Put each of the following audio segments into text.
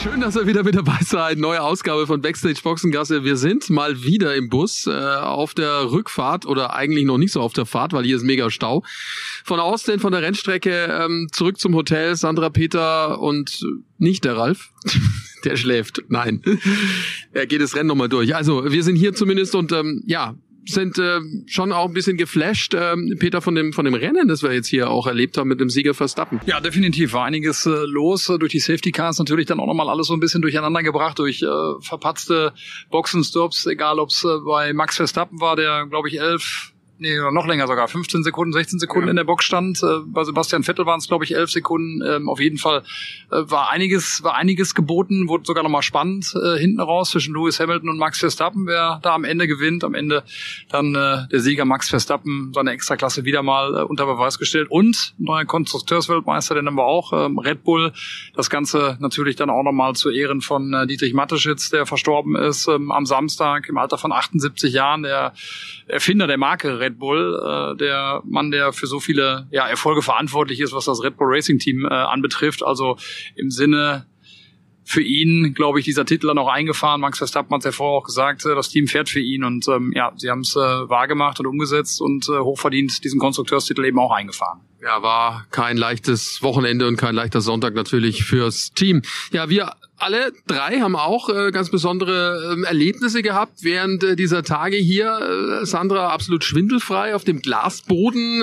Schön, dass ihr wieder mit dabei seid. Neue Ausgabe von Backstage Boxengasse. Wir sind mal wieder im Bus äh, auf der Rückfahrt oder eigentlich noch nicht so auf der Fahrt, weil hier ist mega Stau. Von Austin, von der Rennstrecke ähm, zurück zum Hotel. Sandra, Peter und nicht der Ralf. der schläft. Nein. er geht das Rennen nochmal durch. Also wir sind hier zumindest und ähm, ja, sind äh, schon auch ein bisschen geflasht, äh, Peter, von dem, von dem Rennen, das wir jetzt hier auch erlebt haben mit dem Sieger Verstappen. Ja, definitiv war einiges äh, los. Durch die Safety Cars natürlich dann auch nochmal alles so ein bisschen durcheinander gebracht, durch äh, verpatzte Boxenstops, egal ob es äh, bei Max Verstappen war, der, glaube ich, elf nee, noch länger sogar, 15 Sekunden, 16 Sekunden ja. in der Box stand. Äh, bei Sebastian Vettel waren es, glaube ich, 11 Sekunden. Ähm, auf jeden Fall äh, war einiges, war einiges geboten, wurde sogar nochmal spannend äh, hinten raus zwischen Lewis Hamilton und Max Verstappen, wer da am Ende gewinnt. Am Ende dann der Sieger Max Verstappen, seine Extraklasse wieder mal unter Beweis gestellt und neuer Konstrukteursweltmeister, den haben wir auch, ähm, Red Bull. Das Ganze natürlich dann auch nochmal zu Ehren von Dietrich Mateschitz, der verstorben ist ähm, am Samstag im Alter von 78 Jahren, der Erfinder der Marke Red Bull, äh, der Mann, der für so viele ja, Erfolge verantwortlich ist, was das Red Bull Racing Team äh, anbetrifft. Also im Sinne für ihn, glaube ich, dieser Titel dann auch eingefahren. Max Verstappen hat es ja vorher auch gesagt, äh, das Team fährt für ihn und ähm, ja, sie haben es äh, wahrgemacht und umgesetzt und äh, hochverdient diesen Konstrukteurstitel eben auch eingefahren. Ja, war kein leichtes Wochenende und kein leichter Sonntag natürlich fürs Team. Ja, wir alle drei haben auch äh, ganz besondere äh, Erlebnisse gehabt während äh, dieser Tage hier. Äh, Sandra absolut schwindelfrei auf dem Glasboden,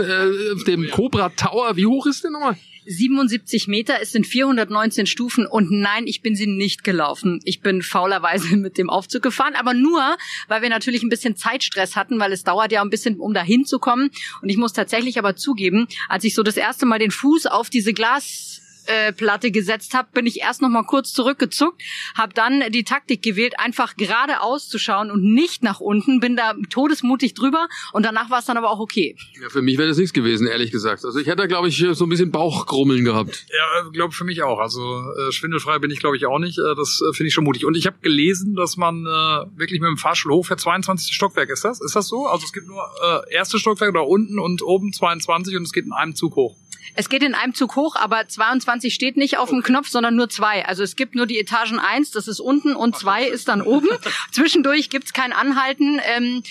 auf dem Cobra Tower. Wie hoch ist der nochmal? 77 Meter, es sind 419 Stufen und nein, ich bin sie nicht gelaufen. Ich bin faulerweise mit dem Aufzug gefahren, aber nur, weil wir natürlich ein bisschen Zeitstress hatten, weil es dauert ja ein bisschen, um dahin zu kommen. Und ich muss tatsächlich aber zugeben, als ich so das erste Mal den Fuß auf diese Glas äh, Platte gesetzt habe, bin ich erst noch mal kurz zurückgezuckt, habe dann die Taktik gewählt, einfach geradeaus zu schauen und nicht nach unten, bin da todesmutig drüber und danach war es dann aber auch okay. Ja, für mich wäre das nichts gewesen, ehrlich gesagt. Also ich hätte, glaube ich, so ein bisschen Bauchgrummeln gehabt. Ja, glaube für mich auch. Also äh, schwindelfrei bin ich, glaube ich, auch nicht. Äh, das äh, finde ich schon mutig. Und ich habe gelesen, dass man äh, wirklich mit dem Fahrstuhl hochfährt, 22. Stockwerk ist das? Ist das so? Also es gibt nur äh, erste Stockwerk oder unten und oben 22 und es geht in einem Zug hoch. Es geht in einem Zug hoch, aber 22 steht nicht auf dem Knopf, sondern nur zwei. Also es gibt nur die Etagen eins, das ist unten, und zwei ist dann oben. Zwischendurch gibt's kein Anhalten. Ähm,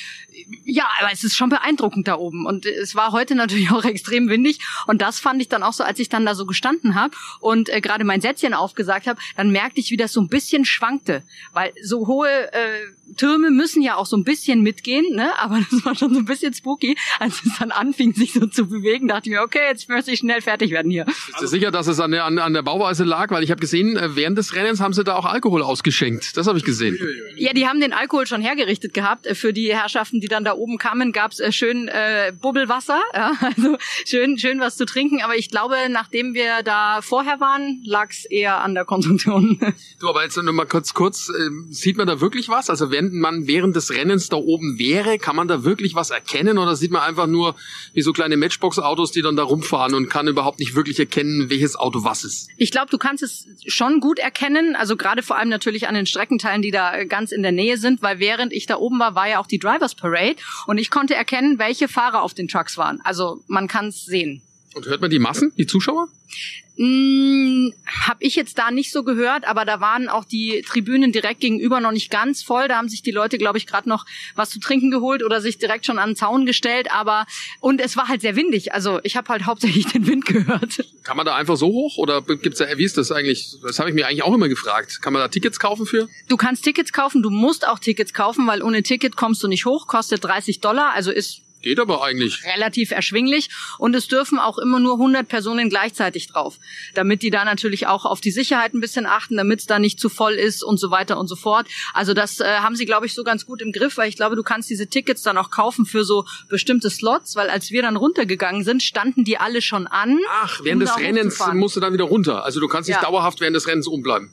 ja, aber es ist schon beeindruckend da oben. Und es war heute natürlich auch extrem windig. Und das fand ich dann auch so, als ich dann da so gestanden habe und äh, gerade mein Sätzchen aufgesagt habe, dann merkte ich, wie das so ein bisschen schwankte. Weil so hohe äh, Türme müssen ja auch so ein bisschen mitgehen, ne? Aber das war schon so ein bisschen spooky. Als es dann anfing, sich so zu bewegen, dachte ich mir, okay, jetzt möchte ich schnell fertig werden hier. Bist du sicher, dass es an der, an, an der Bauweise lag? Weil ich habe gesehen, äh, während des Rennens haben sie da auch Alkohol ausgeschenkt. Das habe ich gesehen. Ja, die haben den Alkohol schon hergerichtet gehabt. Äh, für die Herrschaften, die dann da oben kamen, gab's äh, schön äh, Bubbelwasser. Ja? Also schön, schön was zu trinken. Aber ich glaube, nachdem wir da vorher waren, lag's eher an der Konstruktion. Du, aber jetzt noch mal kurz, kurz, äh, sieht man da wirklich was? Also wenn man während des Rennens da oben wäre, kann man da wirklich was erkennen? Oder sieht man einfach nur wie so kleine Matchbox-Autos, die dann da rumfahren und kann überhaupt nicht wirklich erkennen, welches Auto was ist? Ich glaube, du kannst es schon gut erkennen. Also gerade vor allem natürlich an den Streckenteilen, die da ganz in der Nähe sind, weil während ich da oben war, war ja auch die Drivers Parade und ich konnte erkennen, welche Fahrer auf den Trucks waren. Also man kann es sehen. Und hört man die Massen, die Zuschauer? Hm, hab ich jetzt da nicht so gehört, aber da waren auch die Tribünen direkt gegenüber noch nicht ganz voll. Da haben sich die Leute, glaube ich, gerade noch was zu trinken geholt oder sich direkt schon an den Zaun gestellt. Aber und es war halt sehr windig. Also ich habe halt hauptsächlich den Wind gehört. Kann man da einfach so hoch oder gibt's da? Wie ist das eigentlich? Das habe ich mir eigentlich auch immer gefragt. Kann man da Tickets kaufen für? Du kannst Tickets kaufen. Du musst auch Tickets kaufen, weil ohne Ticket kommst du nicht hoch. Kostet 30 Dollar. Also ist Geht aber eigentlich. Relativ erschwinglich. Und es dürfen auch immer nur 100 Personen gleichzeitig drauf. Damit die da natürlich auch auf die Sicherheit ein bisschen achten, damit es da nicht zu voll ist und so weiter und so fort. Also das äh, haben sie, glaube ich, so ganz gut im Griff, weil ich glaube, du kannst diese Tickets dann auch kaufen für so bestimmte Slots, weil als wir dann runtergegangen sind, standen die alle schon an. Ach, während um des Rennens musst du dann wieder runter. Also du kannst nicht ja. dauerhaft während des Rennens umbleiben.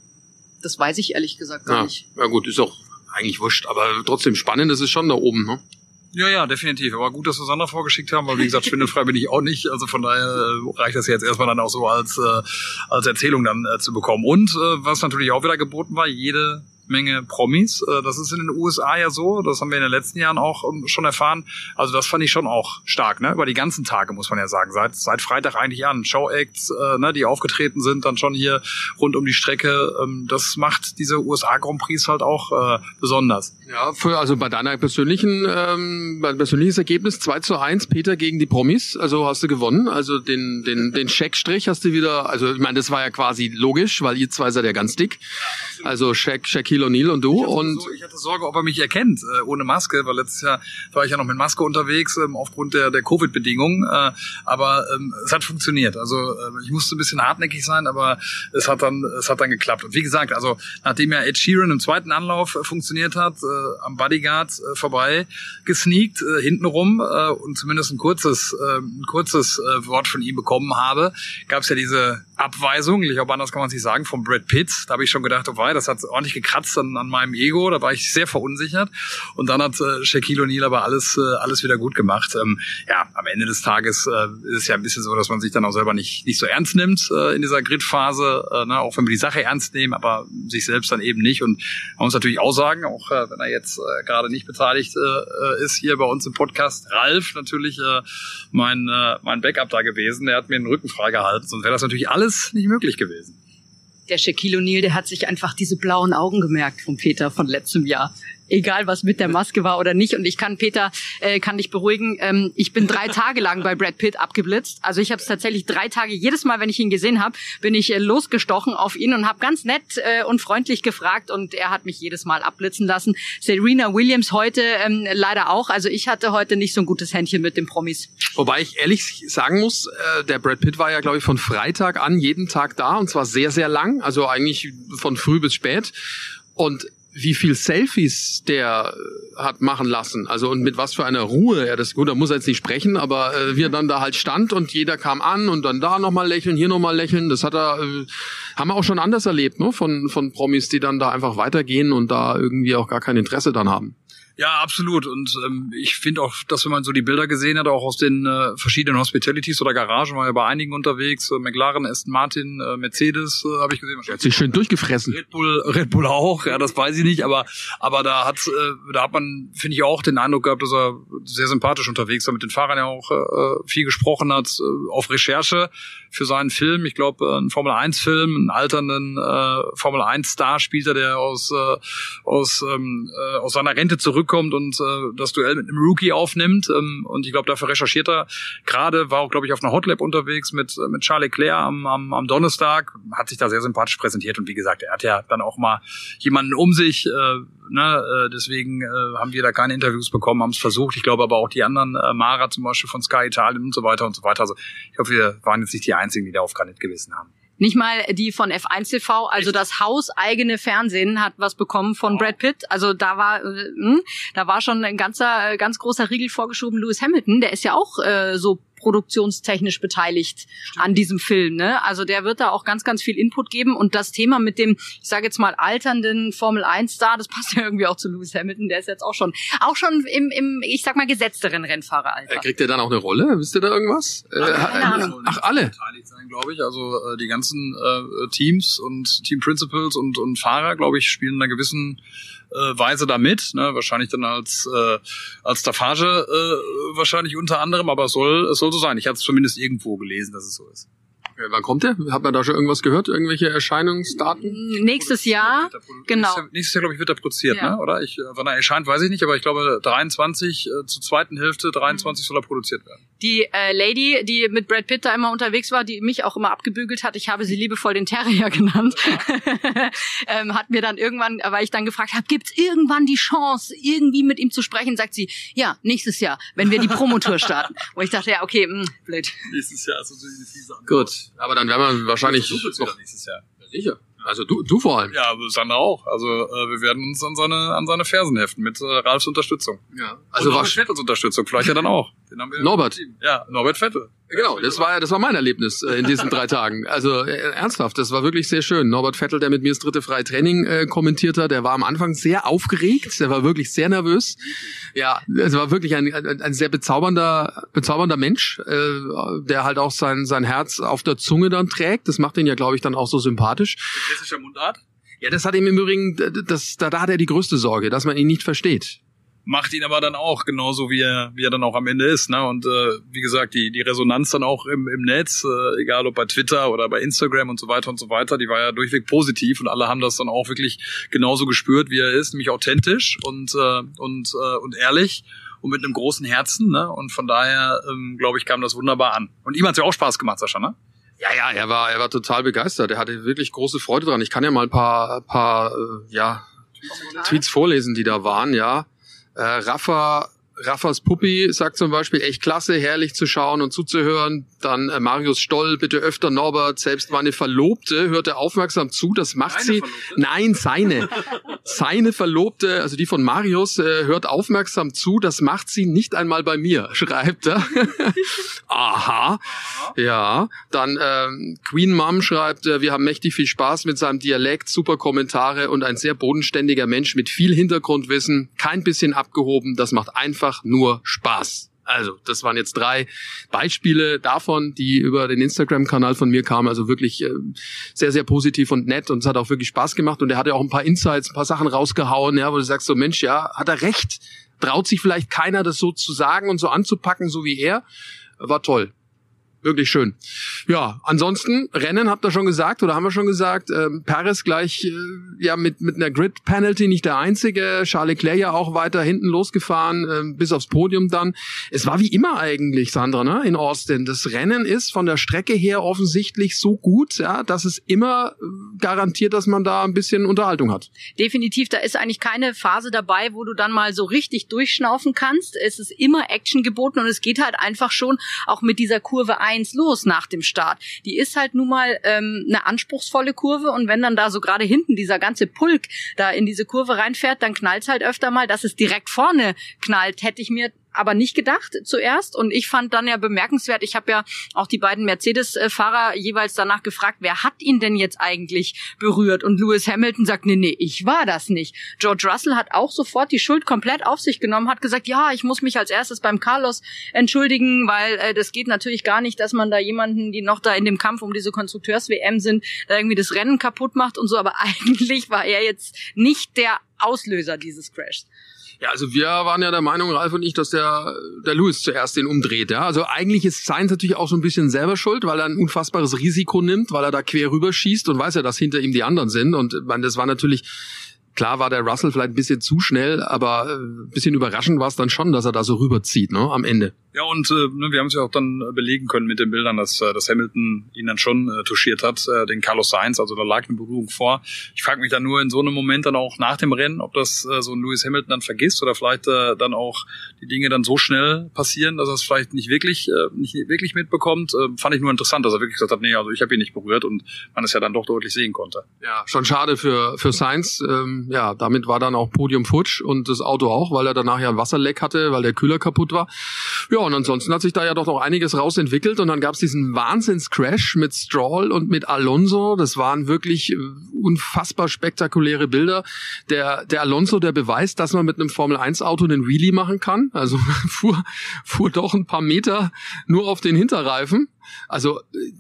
Das weiß ich ehrlich gesagt gar ja. nicht. Ja gut, ist auch eigentlich wurscht. Aber trotzdem spannend ist es schon da oben, ne? Ja, ja, definitiv. Aber gut, dass wir Sandra vorgeschickt haben, weil wie gesagt, schwindelfrei bin ich auch nicht. Also von daher äh, reicht das jetzt erstmal dann auch so als, äh, als Erzählung dann äh, zu bekommen. Und äh, was natürlich auch wieder geboten war, jede Menge Promis. Äh, Das ist in den USA ja so, das haben wir in den letzten Jahren auch ähm, schon erfahren. Also das fand ich schon auch stark, ne? Über die ganzen Tage muss man ja sagen. Seit, seit Freitag eigentlich an. Show-Acts, äh, ne, die aufgetreten sind, dann schon hier rund um die Strecke. Ähm, Das macht diese USA Grand Prix halt auch äh, besonders. Ja, für, also bei deiner persönlichen, ähm, persönliches Ergebnis 2 zu 1, Peter gegen die Promis, also hast du gewonnen. Also den, den, den Scheckstrich hast du wieder, also ich meine, das war ja quasi logisch, weil ihr zwei seid ja ganz dick. Also Shaq, Shaquille O'Neal und du. Ich hatte, Und so, ich hatte Sorge, ob er mich erkennt, äh, ohne Maske, weil letztes Jahr war ich ja noch mit Maske unterwegs, ähm, aufgrund der, der Covid-Bedingungen. Äh, aber ähm, es hat funktioniert. Also äh, ich musste ein bisschen hartnäckig sein, aber es hat dann, es hat dann geklappt. Und wie gesagt, also nachdem ja Ed Sheeran im zweiten Anlauf äh, funktioniert hat, äh, am Bodyguard äh, vorbei gesneakt, äh, hintenrum äh, und zumindest ein kurzes, äh, ein kurzes äh, Wort von ihm bekommen habe, gab es ja diese Abweisung, ich glaube, anders kann man es nicht sagen, von Brad Pitt. Da habe ich schon gedacht, oh wei, das hat ordentlich gekratzt an, an meinem Ego. Da war ich sehr verunsichert. Und dann hat äh, Shaquille O'Neal aber alles, äh, alles wieder gut gemacht. Ähm, ja, am Ende des Tages äh, ist es ja ein bisschen so, dass man sich dann auch selber nicht, nicht so ernst nimmt äh, in dieser Grid-Phase, äh, ne? auch wenn wir die Sache ernst nehmen, aber sich selbst dann eben nicht. Und man muss natürlich auch sagen, auch äh, wenn er jetzt äh, gerade nicht beteiligt äh, ist hier bei uns im Podcast, Ralf natürlich äh, mein, äh, mein Backup da gewesen. Der hat mir den Rücken freigehalten. Sonst wäre das natürlich alles nicht möglich gewesen. Der Shaquille O'Neal, der hat sich einfach diese blauen Augen gemerkt von Peter von letztem Jahr. Egal, was mit der Maske war oder nicht. Und ich kann Peter, äh, kann dich beruhigen. Ähm, ich bin drei Tage lang bei Brad Pitt abgeblitzt. Also ich habe es tatsächlich drei Tage, jedes Mal, wenn ich ihn gesehen habe, bin ich äh, losgestochen auf ihn und habe ganz nett äh, und freundlich gefragt. Und er hat mich jedes Mal abblitzen lassen. Serena Williams heute ähm, leider auch. Also ich hatte heute nicht so ein gutes Händchen mit den Promis. wobei ich ehrlich sagen muss, äh, der Brad Pitt war ja, glaube ich, von Freitag an jeden Tag da und zwar sehr, sehr lang. Also eigentlich von früh bis spät. Und wie viel Selfies der äh, hat machen lassen, also und mit was für einer Ruhe er das, gut, da muss er jetzt nicht sprechen, aber äh, wie er dann da halt stand und jeder kam an und dann da nochmal lächeln, hier nochmal lächeln, das hat er, äh, haben wir auch schon anders erlebt, ne, von, von Promis, die dann da einfach weitergehen und da irgendwie auch gar kein Interesse dann haben. Ja, absolut. Und ähm, ich finde auch, dass wenn man so die Bilder gesehen hat, auch aus den äh, verschiedenen Hospitalities oder Garagen, war ja bei einigen unterwegs, äh, McLaren, Aston Martin, äh, Mercedes äh, habe ich gesehen. Er hat sich schön durchgefressen. Red Bull, Red Bull auch, ja, das weiß ich nicht, aber aber da hat äh, da hat man finde ich auch den Eindruck gehabt, dass er sehr sympathisch unterwegs war, mit den Fahrern ja auch äh, viel gesprochen hat äh, auf Recherche für seinen Film. Ich glaube, äh, ein Formel 1 Film, einen alternden äh, Formel 1 Star spielt er, der aus äh, aus ähm, äh, aus seiner Rente zurückkommt und äh, das Duell mit einem Rookie aufnimmt ähm, und ich glaube, dafür recherchiert er gerade war auch glaube ich auf einer Hotlap unterwegs mit äh, mit Charlie Claire am, am am Donnerstag, hat sich da sehr sympathisch präsentiert und wie gesagt, er hat ja dann auch mal jemanden um sich äh, Ne, äh, deswegen äh, haben wir da keine Interviews bekommen, haben es versucht. Ich glaube aber auch die anderen, äh, Mara zum Beispiel von Sky Italien und so weiter und so weiter. Also ich hoffe, wir waren jetzt nicht die Einzigen, die darauf gar nicht gewissen haben. Nicht mal die von F1 TV, also das hauseigene Fernsehen hat was bekommen von Brad Pitt. Also da war, äh, hm, da war schon ein ganzer, ganz großer Riegel vorgeschoben. Lewis Hamilton, der ist ja auch äh, so produktionstechnisch beteiligt an diesem Film. Ne? Also der wird da auch ganz, ganz viel Input geben. Und das Thema mit dem, ich sage jetzt mal, alternden Formel 1-Star, das passt ja irgendwie auch zu Lewis Hamilton. Der ist jetzt auch schon, auch schon im, im ich sag mal, gesetzteren Rennfahreralter. Äh, kriegt er dann auch eine Rolle? Wisst ihr da irgendwas? Äh, keine Ahnung. Ach, alle. beteiligt sein, glaube ich. Also äh, die ganzen äh, Teams und Team Principals und, und Fahrer, glaube ich, spielen in einer gewissen äh, Weise da mit. Ne? Wahrscheinlich dann als äh, als Staffage äh, wahrscheinlich unter anderem, aber es soll es soll so sein. Ich hatte es zumindest irgendwo gelesen, dass es so ist. Äh, Wann kommt der? Hat man da schon irgendwas gehört? Irgendwelche Erscheinungsdaten? Nächstes Jahr, er genau. Nächstes Jahr, glaube ich, wird er produziert, Ja. ne? oder? Ich, äh, wann er erscheint, weiß ich nicht, aber ich glaube 23 äh, zur zweiten Hälfte 23 soll er produziert werden. Die äh, Lady, die mit Brad Pitt da immer unterwegs war, die mich auch immer abgebügelt hat, ich habe sie liebevoll den Terrier genannt, ähm, hat mir dann irgendwann, weil ich dann gefragt habe, gibt's irgendwann die Chance, irgendwie mit ihm zu sprechen, sagt sie, ja, nächstes Jahr, wenn wir die Promotour starten. Wo ich dachte, ja, okay, mh, blöd. Nächstes Jahr eine fiese Gut, aber dann werden wir wahrscheinlich Versuche noch nächstes Jahr. sicher. Also du, du vor allem. Ja, aber Sandra auch. Also äh, wir werden uns an seine an seine Fersen heften mit äh, Ralfs Unterstützung. Ja. Also Also und auch mit Unterstützung, vielleicht ja dann auch. Norbert. Ja, Norbert Vettel. Genau, das war das war mein Erlebnis äh, in diesen drei Tagen. Also äh, ernsthaft, das war wirklich sehr schön. Norbert Vettel, der mit mir das dritte freie Training äh, kommentiert hat, der war am Anfang sehr aufgeregt, der war wirklich sehr nervös. Ja, es war wirklich ein, ein, ein sehr bezaubernder bezaubernder Mensch, äh, der halt auch sein sein Herz auf der Zunge dann trägt. Das macht ihn ja, glaube ich, dann auch so sympathisch. Hessischer Mundart? Ja, das hat ihm im Übrigen, das, da, da hat er die größte Sorge, dass man ihn nicht versteht macht ihn aber dann auch genauso wie er wie er dann auch am Ende ist ne und äh, wie gesagt die die Resonanz dann auch im, im Netz äh, egal ob bei Twitter oder bei Instagram und so weiter und so weiter die war ja durchweg positiv und alle haben das dann auch wirklich genauso gespürt wie er ist nämlich authentisch und äh, und äh, und ehrlich und mit einem großen Herzen ne und von daher ähm, glaube ich kam das wunderbar an und ihm hat's ja auch Spaß gemacht Sascha ne ja, ja, er war, er war total begeistert. Er hatte wirklich große Freude dran. Ich kann ja mal ein paar, paar, äh, ja, Tweets vorlesen, die da waren, ja. Äh, Rafa Raffas Puppi sagt zum Beispiel, echt klasse, herrlich zu schauen und zuzuhören. Dann äh, Marius Stoll, bitte öfter Norbert, selbst meine Verlobte hörte aufmerksam zu, das macht seine sie. Verlobte? Nein, seine. Seine Verlobte, also die von Marius, äh, hört aufmerksam zu, das macht sie nicht einmal bei mir, schreibt er. Aha. Ja. Dann ähm, Queen Mom schreibt, äh, wir haben mächtig viel Spaß mit seinem Dialekt, super Kommentare und ein sehr bodenständiger Mensch mit viel Hintergrundwissen, kein bisschen abgehoben, das macht einfach einfach nur Spaß. Also, das waren jetzt drei Beispiele davon, die über den Instagram-Kanal von mir kamen. Also wirklich äh, sehr, sehr positiv und nett und es hat auch wirklich Spaß gemacht. Und er hat ja auch ein paar Insights, ein paar Sachen rausgehauen, ja, wo du sagst so, Mensch, ja, hat er recht? Traut sich vielleicht keiner, das so zu sagen und so anzupacken, so wie er? War toll wirklich schön. Ja, ansonsten Rennen habt ihr schon gesagt oder haben wir schon gesagt. Ähm, Paris gleich äh, ja mit mit einer Grid Penalty nicht der einzige. Charles Leclerc ja auch weiter hinten losgefahren äh, bis aufs Podium dann. Es war wie immer eigentlich Sandra ne in Austin. Das Rennen ist von der Strecke her offensichtlich so gut, ja, dass es immer äh, garantiert, dass man da ein bisschen Unterhaltung hat. Definitiv, da ist eigentlich keine Phase dabei, wo du dann mal so richtig durchschnaufen kannst. Es ist immer Action geboten und es geht halt einfach schon auch mit dieser Kurve 1 los nach dem Start. Die ist halt nun mal ähm, eine anspruchsvolle Kurve und wenn dann da so gerade hinten dieser ganze Pulk da in diese Kurve reinfährt, dann knallt halt öfter mal, dass es direkt vorne knallt, hätte ich mir aber nicht gedacht zuerst. Und ich fand dann ja bemerkenswert, ich habe ja auch die beiden Mercedes-Fahrer jeweils danach gefragt, wer hat ihn denn jetzt eigentlich berührt? Und Lewis Hamilton sagt, nee, nee, ich war das nicht. George Russell hat auch sofort die Schuld komplett auf sich genommen, hat gesagt, ja, ich muss mich als erstes beim Carlos entschuldigen, weil äh, das geht natürlich gar nicht, dass man da jemanden, die noch da in dem Kampf um diese Konstrukteurs-WM sind, da irgendwie das Rennen kaputt macht und so. Aber eigentlich war er jetzt nicht der Auslöser dieses Crashs. Ja, also wir waren ja der Meinung, Ralf und ich, dass der, der Lewis zuerst den umdreht. Ja? Also eigentlich ist Sainz natürlich auch so ein bisschen selber schuld, weil er ein unfassbares Risiko nimmt, weil er da quer rüber schießt und weiß ja, dass hinter ihm die anderen sind. Und man, das war natürlich Klar war der Russell vielleicht ein bisschen zu schnell, aber äh, ein bisschen überraschend war es dann schon, dass er da so rüberzieht, ne, am Ende. Ja, und äh, ne, wir haben es ja auch dann belegen können mit den Bildern, dass, äh, dass Hamilton ihn dann schon äh, touchiert hat, äh, den Carlos Sainz, also da lag eine Berührung vor. Ich frage mich dann nur in so einem Moment dann auch nach dem Rennen, ob das äh, so ein Lewis Hamilton dann vergisst oder vielleicht äh, dann auch die Dinge dann so schnell passieren, dass er es vielleicht nicht wirklich, äh, nicht wirklich mitbekommt. Äh, fand ich nur interessant, dass er wirklich gesagt hat, nee, also ich habe ihn nicht berührt und man es ja dann doch deutlich sehen konnte. Ja, schon schade für, für Sainz. Ähm ja, damit war dann auch Podium futsch und das Auto auch, weil er danach ja ein Wasserleck hatte, weil der Kühler kaputt war. Ja, und ansonsten hat sich da ja doch noch einiges rausentwickelt und dann gab es diesen Wahnsinns-Crash mit Stroll und mit Alonso. Das waren wirklich äh, unfassbar spektakuläre Bilder. Der, der Alonso, der beweist, dass man mit einem Formel-1-Auto einen Wheelie machen kann. Also fuhr, fuhr doch ein paar Meter nur auf den Hinterreifen. Also äh,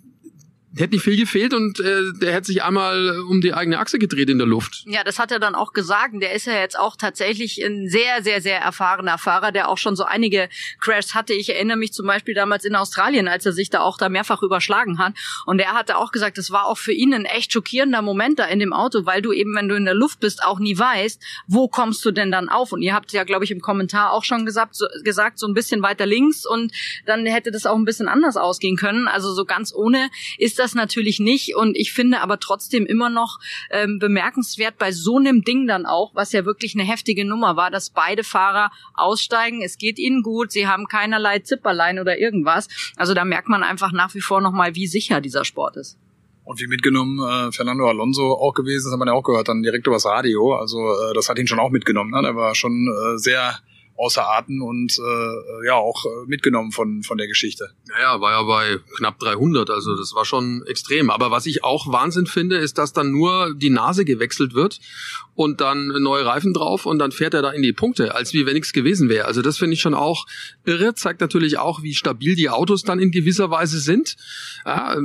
hätte nicht viel gefehlt und äh, der hätte sich einmal um die eigene Achse gedreht in der Luft. Ja, das hat er dann auch gesagt. Der ist ja jetzt auch tatsächlich ein sehr, sehr, sehr erfahrener Fahrer, der auch schon so einige Crashs hatte. Ich erinnere mich zum Beispiel damals in Australien, als er sich da auch da mehrfach überschlagen hat. Und er hatte auch gesagt, das war auch für ihn ein echt schockierender Moment da in dem Auto, weil du eben, wenn du in der Luft bist, auch nie weißt, wo kommst du denn dann auf? Und ihr habt ja, glaube ich, im Kommentar auch schon gesagt so, gesagt, so ein bisschen weiter links und dann hätte das auch ein bisschen anders ausgehen können. Also so ganz ohne ist das natürlich nicht und ich finde aber trotzdem immer noch ähm, bemerkenswert bei so einem Ding dann auch, was ja wirklich eine heftige Nummer war, dass beide Fahrer aussteigen. Es geht ihnen gut, sie haben keinerlei Zipperlein oder irgendwas. Also da merkt man einfach nach wie vor nochmal, wie sicher dieser Sport ist. Und wie mitgenommen äh, Fernando Alonso auch gewesen, das hat man ja auch gehört, dann direkt übers Radio. Also äh, das hat ihn schon auch mitgenommen. Ne? Er war schon äh, sehr außer Atem und äh, ja auch äh, mitgenommen von von der Geschichte. Naja, war ja bei knapp 300, also das war schon extrem. Aber was ich auch Wahnsinn finde, ist, dass dann nur die Nase gewechselt wird und dann neue Reifen drauf und dann fährt er da in die Punkte, als wie wenn nichts gewesen wäre. Also das finde ich schon auch irre, zeigt natürlich auch, wie stabil die Autos dann in gewisser Weise sind. Ja,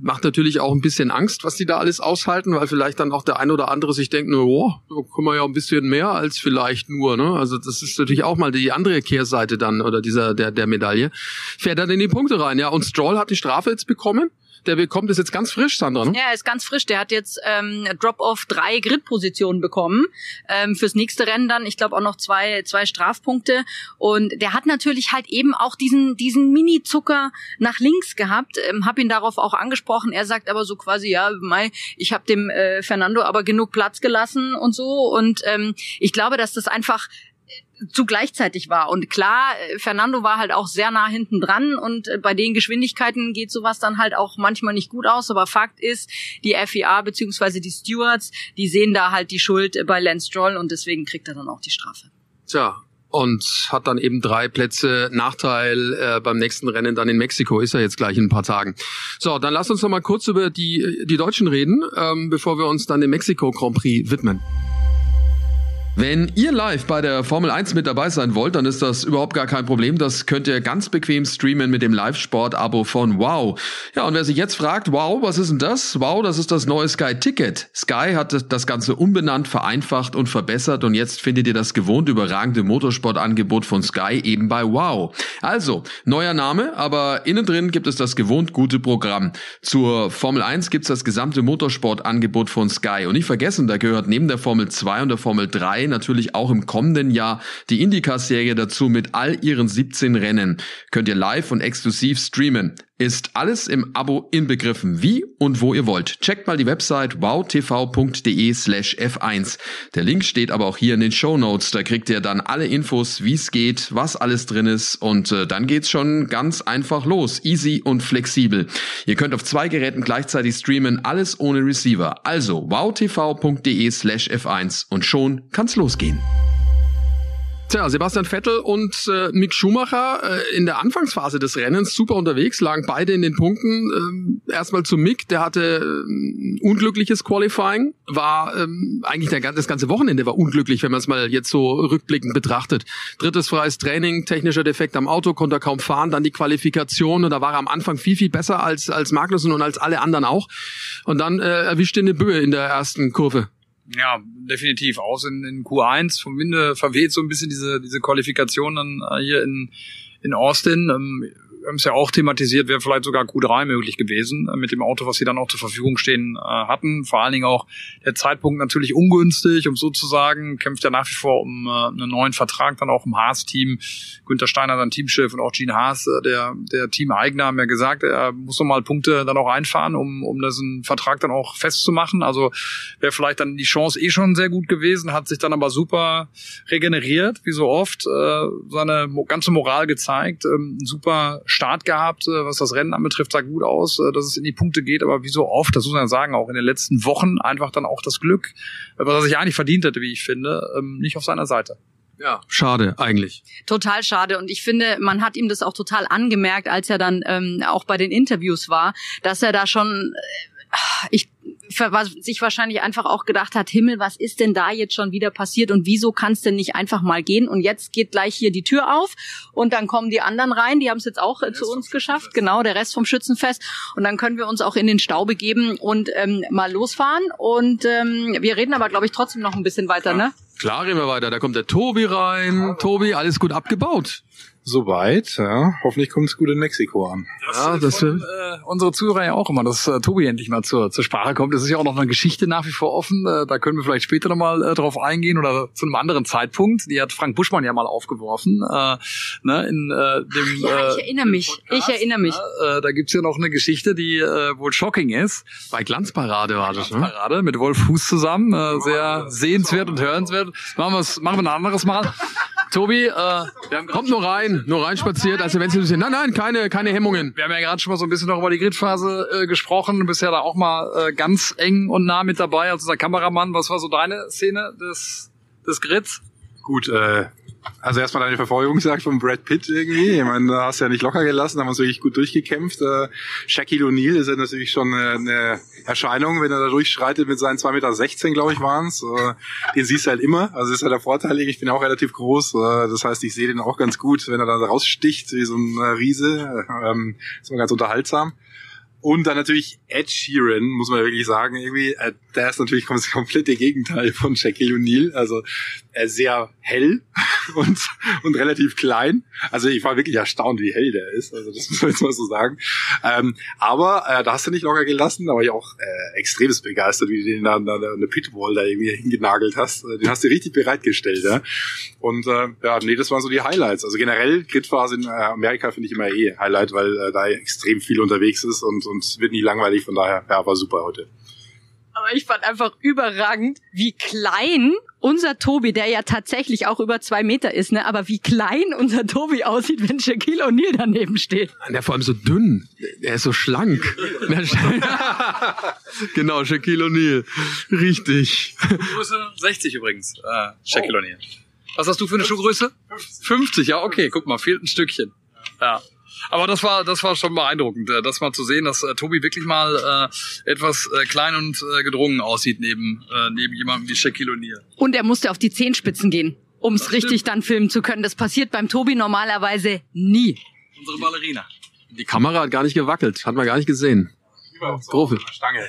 macht natürlich auch ein bisschen Angst, was die da alles aushalten, weil vielleicht dann auch der ein oder andere sich denkt, nur, oh, können wir ja ein bisschen mehr als vielleicht nur. Ne? Also das ist natürlich auch mal die andere Kehrseite dann oder dieser der der Medaille. Fährt dann in die Punkte rein, ja. Und Stroll hat die Strafe jetzt bekommen der bekommt es jetzt ganz frisch, Sandra. Ne? Ja, ist ganz frisch. Der hat jetzt ähm, Drop-off drei Grid-Positionen bekommen. Ähm, fürs nächste Rennen dann, ich glaube, auch noch zwei, zwei Strafpunkte. Und der hat natürlich halt eben auch diesen, diesen Mini-Zucker nach links gehabt. Ähm, hab ihn darauf auch angesprochen. Er sagt aber so quasi, ja, Mai, ich habe dem äh, Fernando aber genug Platz gelassen und so. Und ähm, ich glaube, dass das einfach zu gleichzeitig war. Und klar, äh, Fernando war halt auch sehr nah hinten dran und äh, bei den Geschwindigkeiten geht sowas dann halt auch manchmal nicht gut aus. Aber Fakt ist, die FIA beziehungsweise die Stewards, die sehen da halt die Schuld bei Lance Stroll und deswegen kriegt er dann auch die Strafe. Tja, und hat dann eben drei Plätze Nachteil äh, beim nächsten Rennen dann in Mexiko. Ist er jetzt gleich in ein paar Tagen. So, dann lass uns noch mal kurz über die, die Deutschen reden, ähm, bevor wir uns dann dem Mexiko Grand Prix widmen. Wenn ihr live bei der Formel 1 mit dabei sein wollt, dann ist das überhaupt gar kein Problem. Das könnt ihr ganz bequem streamen mit dem Live-Sport-Abo von Wow. Ja, und wer sich jetzt fragt, wow, was ist denn das? Wow, das ist das neue Sky Ticket. Sky hat das Ganze umbenannt, vereinfacht und verbessert und jetzt findet ihr das gewohnt überragende Motorsportangebot von Sky eben bei Wow. Also, neuer Name, aber innen drin gibt es das gewohnt gute Programm. Zur Formel 1 gibt's das gesamte Motorsportangebot von Sky. Und nicht vergessen, da gehört neben der Formel 2 und der Formel 3 natürlich auch im kommenden Jahr die IndyCar-Serie dazu mit all ihren 17 Rennen. Könnt ihr live und exklusiv streamen. Ist alles im Abo inbegriffen, wie und wo ihr wollt. Checkt mal die Website wowtv.de slash f1. Der Link steht aber auch hier in den Show Notes. Da kriegt ihr dann alle Infos, wie es geht, was alles drin ist und äh, dann geht's schon ganz einfach los. Easy und flexibel. Ihr könnt auf zwei Geräten gleichzeitig streamen, alles ohne Receiver. Also wowtv.de slash f1 und schon kann's losgehen. Tja, Sebastian Vettel und äh, Mick Schumacher äh, in der Anfangsphase des Rennens super unterwegs, lagen beide in den Punkten. Äh, erstmal zu Mick, der hatte äh, unglückliches Qualifying, war ähm, eigentlich der, das ganze Wochenende war unglücklich, wenn man es mal jetzt so rückblickend betrachtet. Drittes freies Training, technischer Defekt am Auto, konnte er kaum fahren, dann die Qualifikation und da war er am Anfang viel, viel besser als, als Magnussen und als alle anderen auch. Und dann äh, erwischte eine Böe in der ersten Kurve. Ja, definitiv. Aus in, in Q1 vom Winde verweht so ein bisschen diese, diese Qualifikation dann äh, hier in, in Austin. Ähm, haben es ja auch thematisiert, wäre vielleicht sogar Q3 möglich gewesen äh, mit dem Auto, was sie dann auch zur Verfügung stehen äh, hatten. Vor allen Dingen auch der Zeitpunkt natürlich ungünstig, um sozusagen, kämpft ja nach wie vor um äh, einen neuen Vertrag, dann auch im Haas-Team. Günther Steiner, sein Teamchef und auch Gene Haas, äh, der, Teameigner, haben ja gesagt, er muss noch mal Punkte dann auch einfahren, um, um diesen Vertrag dann auch festzumachen. Also wäre vielleicht dann die Chance eh schon sehr gut gewesen, hat sich dann aber super regeneriert, wie so oft, seine ganze Moral gezeigt, ähm, super Start gehabt, äh, was das Rennen anbetrifft, sah gut aus, äh, dass es in die Punkte geht, aber wie so oft, das muss man sagen, auch in den letzten Wochen einfach dann auch das Glück, äh, was er sich eigentlich verdient hätte, wie ich finde, ähm, nicht auf seiner Seite. Ja, schade eigentlich. Total schade. Und ich finde, man hat ihm das auch total angemerkt, als er dann ähm, auch bei den Interviews war, dass er da schon, äh, ich sich wahrscheinlich einfach auch gedacht hat, Himmel, was ist denn da jetzt schon wieder passiert und wieso kann es denn nicht einfach mal gehen? Und jetzt geht gleich hier die Tür auf und dann kommen die anderen rein, die haben es jetzt auch äh, zu uns geschafft, genau, der Rest vom Schützenfest. Und dann können wir uns auch in den Stau begeben und ähm, mal losfahren. Und ähm, wir reden aber, glaube ich, trotzdem noch ein bisschen weiter, ja. ne? Klar reden wir weiter. Da kommt der Tobi rein. Tobi, alles gut abgebaut. Soweit, ja. Hoffentlich kommt es gut in Mexiko an. Das ja, das will äh, unsere Zuhörer ja auch immer, dass äh, Tobi endlich mal zur, zur Sprache kommt. Das ist ja auch noch eine Geschichte nach wie vor offen. Äh, da können wir vielleicht später nochmal äh, drauf eingehen oder zu einem anderen Zeitpunkt. Die hat Frank Buschmann ja mal aufgeworfen. Äh, ne, in, äh, dem, ja, ich äh, erinnere mich. Podcast, ich erinnere mich. Äh, da gibt's ja noch eine Geschichte, die äh, wohl shocking ist. Bei Glanzparade war das, ne? Glanzparade mit Wolf Fuß zusammen. Äh, sehr sehenswert und hörenswert. Machen, wir's, machen wir ein anderes Mal. Tobi, äh, kommt nur rein, nur rein spaziert, also wenn Sie nein, nein, keine, keine Hemmungen. Wir haben ja gerade schon mal so ein bisschen noch über die Gridphase äh, gesprochen. Du bist ja da auch mal äh, ganz eng und nah mit dabei als unser Kameramann. Was war so deine Szene des, des Grids? Gut, äh, Also erstmal deine Verfolgungsjagd von Brad Pitt irgendwie. Ich meine, da hast du ja nicht locker gelassen, da haben wir uns wirklich gut durchgekämpft. Äh, Shaquille O'Neal ist ja natürlich schon eine, eine Erscheinung, wenn er da durchschreitet mit seinen 2,16 Meter, glaube ich, waren's. Äh, den siehst du halt immer. Also ist halt der Vorteil. Ich bin auch relativ groß. Äh, das heißt, ich sehe den auch ganz gut, wenn er da raussticht wie so ein äh, Riese. Ähm, ist immer ganz unterhaltsam. Und dann natürlich Ed Sheeran, muss man wirklich sagen, irgendwie, äh, der ist natürlich das komplette Gegenteil von Shaquille O'Neal. Also sehr hell und, und relativ klein. Also ich war wirklich erstaunt, wie hell der ist. Also das muss man jetzt mal so sagen. Ähm, aber äh, da hast du nicht locker gelassen, da war ich auch äh, extremst begeistert, wie du den da, da eine Pitwall da irgendwie hingenagelt hast. Äh, den hast du richtig bereitgestellt, ja. Und äh, ja, nee, das waren so die Highlights. Also generell Gridphase in äh, Amerika finde ich immer eh Highlight, weil äh, da extrem viel unterwegs ist und, und wird nie langweilig. Von daher, ja, war super heute. Aber ich fand einfach überragend, wie klein unser Tobi, der ja tatsächlich auch über zwei Meter ist, ne, aber wie klein unser Tobi aussieht, wenn Shaquille O'Neal daneben steht. Der vor allem so dünn. Der ist so schlank. genau, Shaquille O'Neal. Richtig. Größe 60 übrigens, äh, Shaquille oh. O'Neal. Was hast du für eine Schuhgröße? 50. 50, ja, okay, guck mal, fehlt ein Stückchen. Ja. Aber das war, das war schon beeindruckend, äh, das mal zu sehen, dass äh, Tobi wirklich mal äh, etwas äh, klein und äh, gedrungen aussieht neben, äh, neben jemandem wie Shaquille O'Neal. Und er musste auf die Zehenspitzen gehen, um es richtig dann filmen zu können. Das passiert beim Tobi normalerweise nie. Unsere Ballerina. Die Kamera hat gar nicht gewackelt, hat man gar nicht gesehen. Profi. Stange.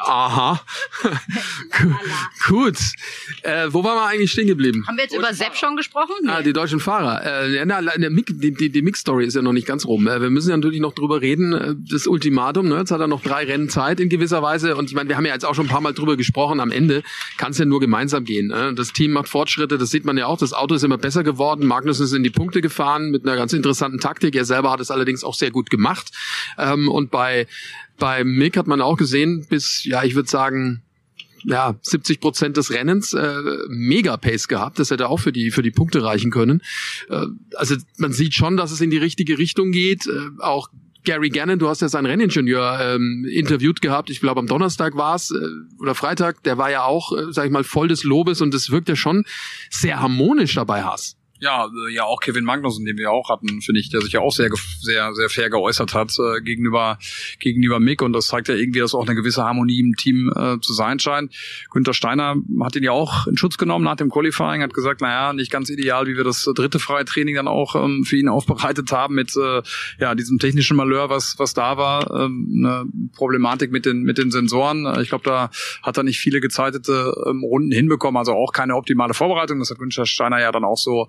Aha. Gut. Äh, wo waren wir eigentlich stehen geblieben? Haben wir jetzt über Sepp schon gesprochen? Nee. Ah, die deutschen Fahrer. Äh, na, der Mix, die, die, die Mix-Story ist ja noch nicht ganz rum. Äh, wir müssen ja natürlich noch drüber reden. Äh, das Ultimatum, ne? jetzt hat er noch drei Rennen Zeit in gewisser Weise. Und ich meine, wir haben ja jetzt auch schon ein paar Mal drüber gesprochen. Am Ende kann es ja nur gemeinsam gehen. Ne? Das Team macht Fortschritte, das sieht man ja auch. Das Auto ist immer besser geworden. Magnus ist in die Punkte gefahren mit einer ganz interessanten Taktik. Er selber hat es allerdings auch sehr gut gemacht. Ähm, und bei, bei Mick hat man auch gesehen, bis, ja, ich würde sagen, ja, 70 Prozent des Rennens äh, mega Pace gehabt. Das hätte auch für die für die Punkte reichen können. Äh, also man sieht schon, dass es in die richtige Richtung geht. Äh, auch Gary Gannon, du hast ja seinen Renningenieur ähm, interviewt gehabt. Ich glaube am Donnerstag war es äh, oder Freitag. Der war ja auch, äh, sag ich mal, voll des Lobes und es wirkt ja schon sehr harmonisch dabei, Haas. Ja, äh, ja auch Kevin Magnussen, den wir auch hatten, finde ich, der sich ja auch sehr, sehr, sehr fair geäußert hat äh, gegenüber gegenüber Mick und das zeigt ja irgendwie, dass auch eine gewisse Harmonie im Team äh, zu sein scheint. Günther Steiner hat ihn ja auch in Schutz genommen nach dem Qualifying, hat gesagt, naja, nicht ganz ideal, wie wir das dritte freie Training dann auch ähm, für ihn aufbereitet haben mit äh, ja diesem technischen Malheur, was was da war, ähm, eine Problematik mit den mit den Sensoren. Äh, ich glaube, da hat er nicht viele gezeitete ähm, Runden hinbekommen, also auch keine optimale Vorbereitung. Das hat Günther Steiner ja dann auch so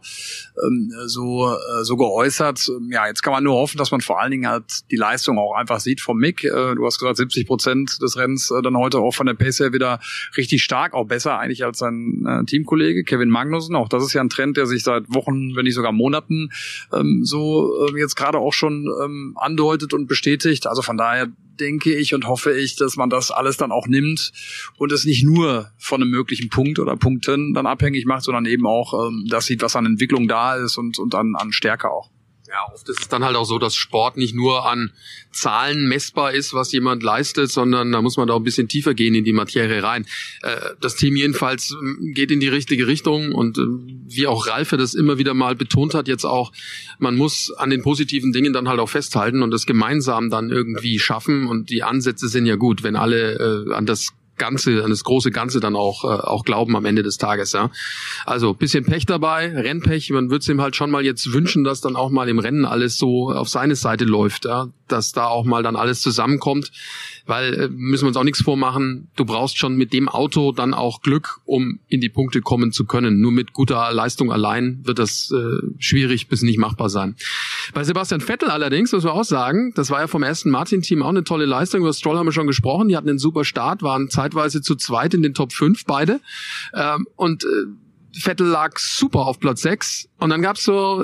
ähm, so, äh, so geäußert. Ja, jetzt kann man nur hoffen, dass man vor allen Dingen halt die Leistung auch einfach sieht vom Mick. Äh, du hast gesagt, 70 Prozent des Rennens äh, dann heute auch von der Pace her wieder richtig stark, auch besser eigentlich als sein Teamkollege Kevin Magnussen. Auch das ist ja ein Trend, der sich seit Wochen, wenn nicht sogar Monaten ähm, so jetzt gerade auch schon ähm, andeutet und bestätigt. Also von daher denke ich und hoffe ich, dass man das alles dann auch nimmt und es nicht nur von einem möglichen Punkt oder Punkten dann abhängig macht, sondern eben auch ähm, das sieht, was an Entwicklung da ist und, und an, an Stärke auch. Ja, oft ist es dann halt auch so, dass Sport nicht nur an Zahlen messbar ist, was jemand leistet, sondern da muss man da auch ein bisschen tiefer gehen in die Materie rein. Äh, das Team jedenfalls ähm, geht in die richtige Richtung und ähm, wie auch Ralfe das immer wieder mal betont hat, jetzt auch, man muss an den positiven Dingen dann halt auch festhalten und das gemeinsam dann irgendwie schaffen und die Ansätze sind ja gut, wenn alle äh, an das Ganze, an das große Ganze dann auch, äh, auch glauben am Ende des Tages. Ja. Also bisschen Pech dabei, Rennpech. Man würde es ihm halt schon mal jetzt wünschen, dass dann auch mal im Rennen alles so auf seine Seite läuft, ja. Dass da auch mal dann alles zusammenkommt. Weil äh, müssen wir uns auch nichts vormachen, du brauchst schon mit dem Auto dann auch Glück, um in die Punkte kommen zu können. Nur mit guter Leistung allein wird das äh, schwierig bis nicht machbar sein. Bei Sebastian Vettel allerdings, muss man auch sagen, das war ja vom ersten Martin-Team auch eine tolle Leistung. Über Stroll haben wir schon gesprochen, die hatten einen super Start, waren zeitweise zu zweit in den Top 5 beide. Ähm, und äh, Vettel lag super auf Platz 6 Und dann gab's so,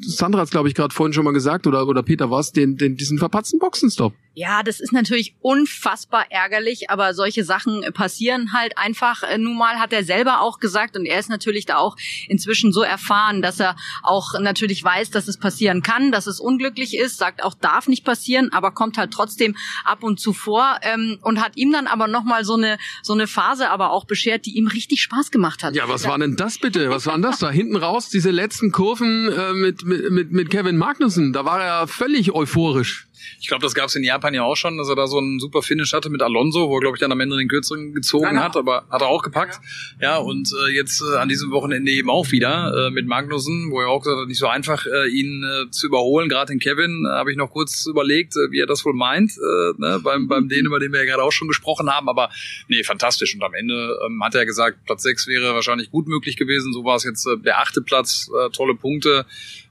Sandra hat's glaube ich gerade vorhin schon mal gesagt oder oder Peter was, den, den diesen verpatzten Boxenstopp. Ja, das ist natürlich unfassbar ärgerlich, aber solche Sachen passieren halt einfach. Äh, nun mal hat er selber auch gesagt und er ist natürlich da auch inzwischen so erfahren, dass er auch natürlich weiß, dass es passieren kann, dass es unglücklich ist, sagt auch darf nicht passieren, aber kommt halt trotzdem ab und zu vor ähm, und hat ihm dann aber noch mal so eine so eine Phase aber auch beschert, die ihm richtig Spaß gemacht hat. Ja, was war denn das bitte? Was war denn das da hinten raus? Diese letzten Kurven äh, mit, mit mit Kevin Magnussen, da war er völlig euphorisch. Ich glaube, das gab es in Japan ja auch schon, dass er da so einen super Finish hatte mit Alonso, wo er, glaube ich, dann am Ende den kürzeren gezogen Nein, hat, aber hat er auch gepackt. Ja, und äh, jetzt äh, an diesem Wochenende eben auch wieder äh, mit Magnussen, wo er auch gesagt hat, nicht so einfach, äh, ihn äh, zu überholen. Gerade den Kevin äh, habe ich noch kurz überlegt, äh, wie er das wohl meint, äh, ne, beim, beim den, über den wir ja gerade auch schon gesprochen haben. Aber nee, fantastisch. Und am Ende ähm, hat er gesagt, Platz 6 wäre wahrscheinlich gut möglich gewesen. So war es jetzt äh, der achte Platz, äh, tolle Punkte.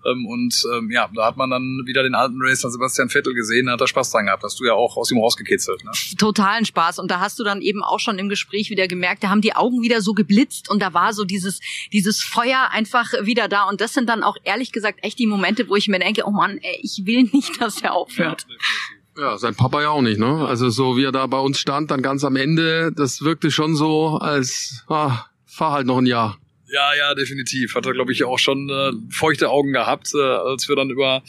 Ähm, und ähm, ja, da hat man dann wieder den alten Racer Sebastian Vettel gesehen, hat er Spaß dran gehabt. Hast du ja auch aus ihm rausgekitzelt. Ne? Totalen Spaß. Und da hast du dann eben auch schon im Gespräch wieder gemerkt, da haben die Augen wieder so geblitzt und da war so dieses, dieses Feuer einfach wieder da. Und das sind dann auch ehrlich gesagt echt die Momente, wo ich mir denke, oh Mann, ey, ich will nicht, dass er aufhört. Ja, sein Papa ja auch nicht, ne? Also so wie er da bei uns stand, dann ganz am Ende, das wirkte schon so, als ah, fahr halt noch ein Jahr. Ja, ja, definitiv. Hat er, glaube ich, auch schon äh, feuchte Augen gehabt, äh, als wir dann über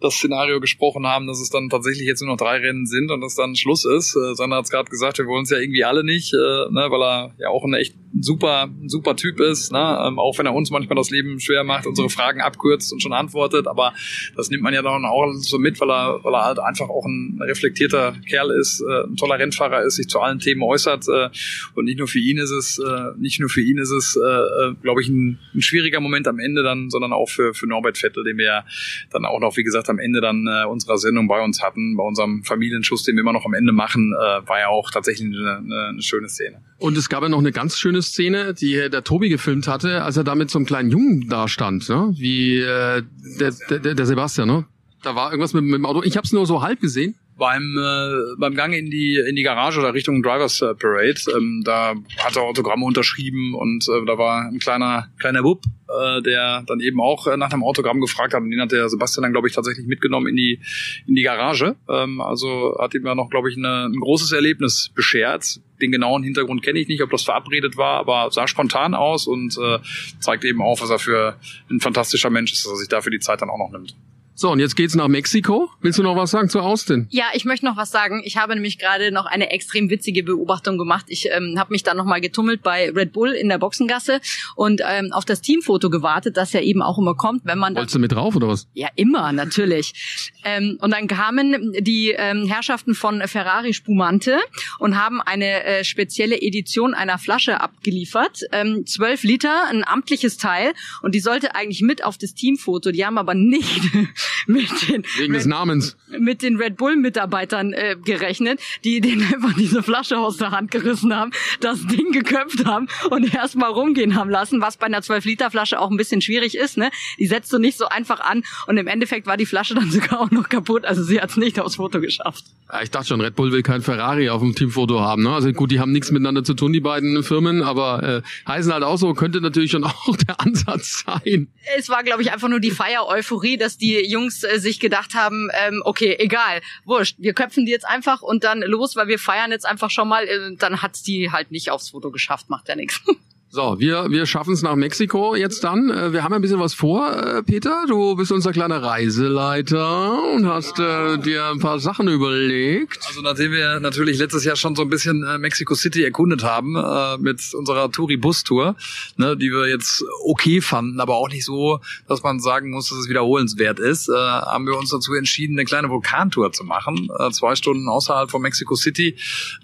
das Szenario gesprochen haben, dass es dann tatsächlich jetzt nur noch drei Rennen sind und dass dann Schluss ist. Äh, Sander hat es gerade gesagt, wir wollen es ja irgendwie alle nicht, äh, ne, weil er ja auch ein echt super, super Typ ist, ne? ähm, auch wenn er uns manchmal das Leben schwer macht, unsere Fragen abkürzt und schon antwortet, aber das nimmt man ja dann auch so mit, weil er, weil er halt einfach auch ein reflektierter Kerl ist, äh, ein toller Rennfahrer ist, sich zu allen Themen äußert äh, und nicht nur für ihn ist es, äh, nicht nur für ihn ist es, äh, glaube ich, ein, ein schwieriger Moment am Ende dann, sondern auch für, für Norbert Vettel, den wir ja dann auch noch, wie gesagt, am Ende dann äh, unserer Sendung bei uns hatten, bei unserem Familienschuss, den wir immer noch am Ende machen, äh, war ja auch tatsächlich eine, eine, eine schöne Szene. Und es gab ja noch eine ganz schöne Szene, die der Tobi gefilmt hatte, als er da mit so einem kleinen Jungen da stand, ne? wie äh, der, der, der Sebastian. Ne? Da war irgendwas mit, mit dem Auto. Ich habe es nur so halb gesehen. beim äh, beim Gang in die in die Garage oder Richtung Drivers äh, Parade ähm, da hat er Autogramme unterschrieben und äh, da war ein kleiner kleiner Bub äh, der dann eben auch äh, nach einem Autogramm gefragt hat und den hat der Sebastian dann glaube ich tatsächlich mitgenommen in die in die Garage ähm, also hat ihm ja noch glaube ich eine, ein großes Erlebnis beschert den genauen Hintergrund kenne ich nicht, ob das verabredet war, aber sah spontan aus und äh, zeigt eben auch, was er für ein fantastischer Mensch ist, dass er sich dafür die Zeit dann auch noch nimmt. So, und jetzt geht's nach Mexiko. Willst du noch was sagen zu Austin? Ja, ich möchte noch was sagen. Ich habe nämlich gerade noch eine extrem witzige Beobachtung gemacht. Ich ähm, habe mich da noch mal getummelt bei Red Bull in der Boxengasse und ähm, auf das Teamfoto gewartet, das ja eben auch immer kommt, wenn man Wolltest du mit drauf oder was? Ja, immer, natürlich. Ähm, und dann kamen die ähm, Herrschaften von Ferrari Spumante und haben eine äh, spezielle Edition einer Flasche abgeliefert. Ähm, 12 Liter, ein amtliches Teil. Und die sollte eigentlich mit auf das Teamfoto. Die haben aber nicht mit den, Wegen des Red, Namens. mit den Red Bull-Mitarbeitern äh, gerechnet, die denen einfach diese Flasche aus der Hand gerissen haben, das Ding geköpft haben und erstmal rumgehen haben lassen, was bei einer 12-Liter-Flasche auch ein bisschen schwierig ist. Ne? Die setzt du nicht so einfach an und im Endeffekt war die Flasche dann sogar auch noch kaputt. Also sie hat es nicht aufs Foto geschafft. Ja, ich dachte schon, Red Bull will kein Ferrari auf dem Teamfoto haben. Ne? Also gut, die haben nichts miteinander zu tun, die beiden Firmen, aber äh, heißen halt auch so, könnte natürlich schon auch der Ansatz sein. Es war, glaube ich, einfach nur die Feier-Euphorie, dass die Jungs äh, sich gedacht haben, ähm, okay, egal, wurscht, wir köpfen die jetzt einfach und dann los, weil wir feiern jetzt einfach schon mal. Äh, dann hat's die halt nicht aufs Foto geschafft, macht ja nichts. So, wir, wir schaffen es nach Mexiko jetzt dann. Äh, Wir haben ein bisschen was vor, äh, Peter. Du bist unser kleiner Reiseleiter und hast äh, dir ein paar Sachen überlegt. Also nachdem wir natürlich letztes Jahr schon so ein bisschen äh, Mexico City erkundet haben äh, mit unserer Touri-Bus-Tour, ne, die wir jetzt okay fanden, aber auch nicht so, dass man sagen muss, dass es wiederholenswert ist, äh, haben wir uns dazu entschieden, eine kleine Vulkantour zu machen, äh, zwei Stunden außerhalb von Mexico City.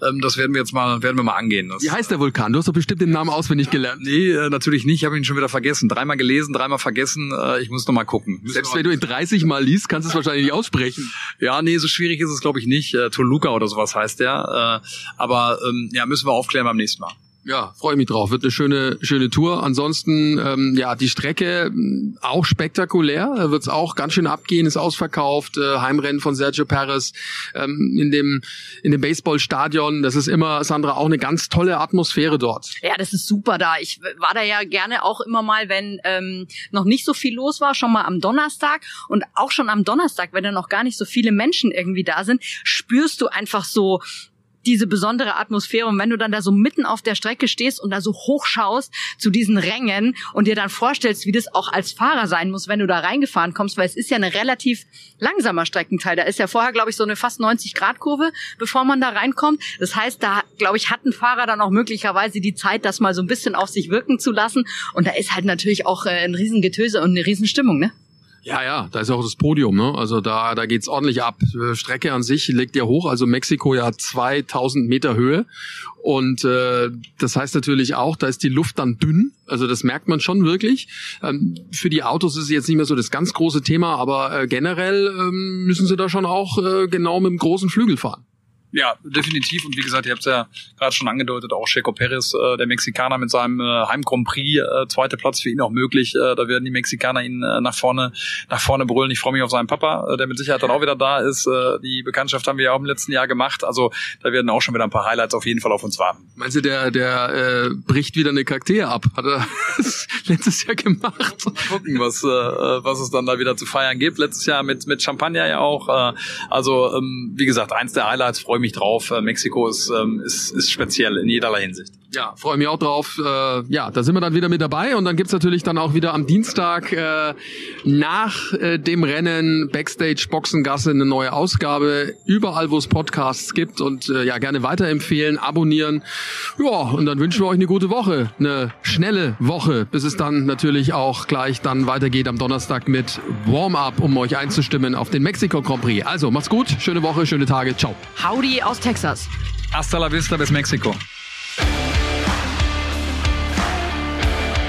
Ähm, das werden wir jetzt mal, werden wir mal angehen. Das, Wie heißt der Vulkan? Du hast doch bestimmt den Namen auswendig gelernt. Nee, äh, natürlich nicht. Ich habe ihn schon wieder vergessen. Dreimal gelesen, dreimal vergessen. Äh, ich muss noch mal gucken. Müssen Selbst wenn du ihn 30 Mal liest, kannst du es wahrscheinlich nicht aussprechen. Ja, nee, so schwierig ist es, glaube ich, nicht. Äh, Toluca oder sowas heißt der. Äh, aber ähm, ja, müssen wir aufklären beim nächsten Mal. Ja, freue mich drauf. Wird eine schöne, schöne Tour. Ansonsten, ähm, ja, die Strecke mm, auch spektakulär. Da wird's auch ganz schön abgehen, ist ausverkauft. Äh, Heimrennen von Sergio Perez ähm, in dem in dem Baseballstadion. Das ist immer, Sandra, auch eine ganz tolle Atmosphäre dort. Ja, das ist super da. Ich war da ja gerne auch immer mal, wenn ähm, noch nicht so viel los war, schon mal am Donnerstag und auch schon am Donnerstag, wenn da noch gar nicht so viele Menschen irgendwie da sind, spürst du einfach so diese besondere Atmosphäre. Und wenn du dann da so mitten auf der Strecke stehst und da so hochschaust zu diesen Rängen und dir dann vorstellst, wie das auch als Fahrer sein muss, wenn du da reingefahren kommst, weil es ist ja eine relativ langsamer Streckenteil. Da ist ja vorher, glaube ich, so eine fast 90 Grad Kurve, bevor man da reinkommt. Das heißt, da, glaube ich, hat ein Fahrer dann auch möglicherweise die Zeit, das mal so ein bisschen auf sich wirken zu lassen. Und da ist halt natürlich auch äh, ein Riesengetöse und eine Riesenstimmung, ne? Ja, ja, da ist auch das Podium, ne? Also da, da geht's ordentlich ab. Äh, Strecke an sich legt ja hoch, also Mexiko ja 2000 Meter Höhe. Und äh, das heißt natürlich auch, da ist die Luft dann dünn. Also das merkt man schon wirklich. Ähm, für die Autos ist es jetzt nicht mehr so das ganz große Thema, aber äh, generell ähm, müssen sie da schon auch äh, genau mit dem großen Flügel fahren. Ja, definitiv. Und wie gesagt, ihr habt es ja gerade schon angedeutet, auch Checo Perez, äh, der Mexikaner mit seinem äh, Heim Grand Prix, äh, zweiter Platz für ihn auch möglich. Äh, da werden die Mexikaner ihn äh, nach vorne, nach vorne brüllen. Ich freue mich auf seinen Papa, äh, der mit Sicherheit dann auch wieder da ist. Äh, die Bekanntschaft haben wir ja auch im letzten Jahr gemacht. Also da werden auch schon wieder ein paar Highlights auf jeden Fall auf uns warten. Meinst du, der, der äh, bricht wieder eine Kakteen ab? Hat er letztes Jahr gemacht? Mal gucken, was, äh, was es dann da wieder zu feiern gibt. Letztes Jahr mit, mit Champagner ja auch. Äh, also ähm, wie gesagt, eins der Highlights freue mich drauf. Äh, Mexiko ist, ähm, ist, ist speziell in jederlei Hinsicht. Ja, freue mich auch drauf. Äh, ja, da sind wir dann wieder mit dabei und dann gibt's natürlich dann auch wieder am Dienstag äh, nach äh, dem Rennen Backstage Boxengasse eine neue Ausgabe. Überall, wo es Podcasts gibt und äh, ja, gerne weiterempfehlen, abonnieren. Ja, und dann wünschen wir euch eine gute Woche, eine schnelle Woche, bis es dann natürlich auch gleich dann weitergeht am Donnerstag mit Warm-up, um euch einzustimmen auf den Mexiko Grand Prix. Also, macht's gut, schöne Woche, schöne Tage, ciao. Howdy aus Texas. Hasta la vista bis Mexiko.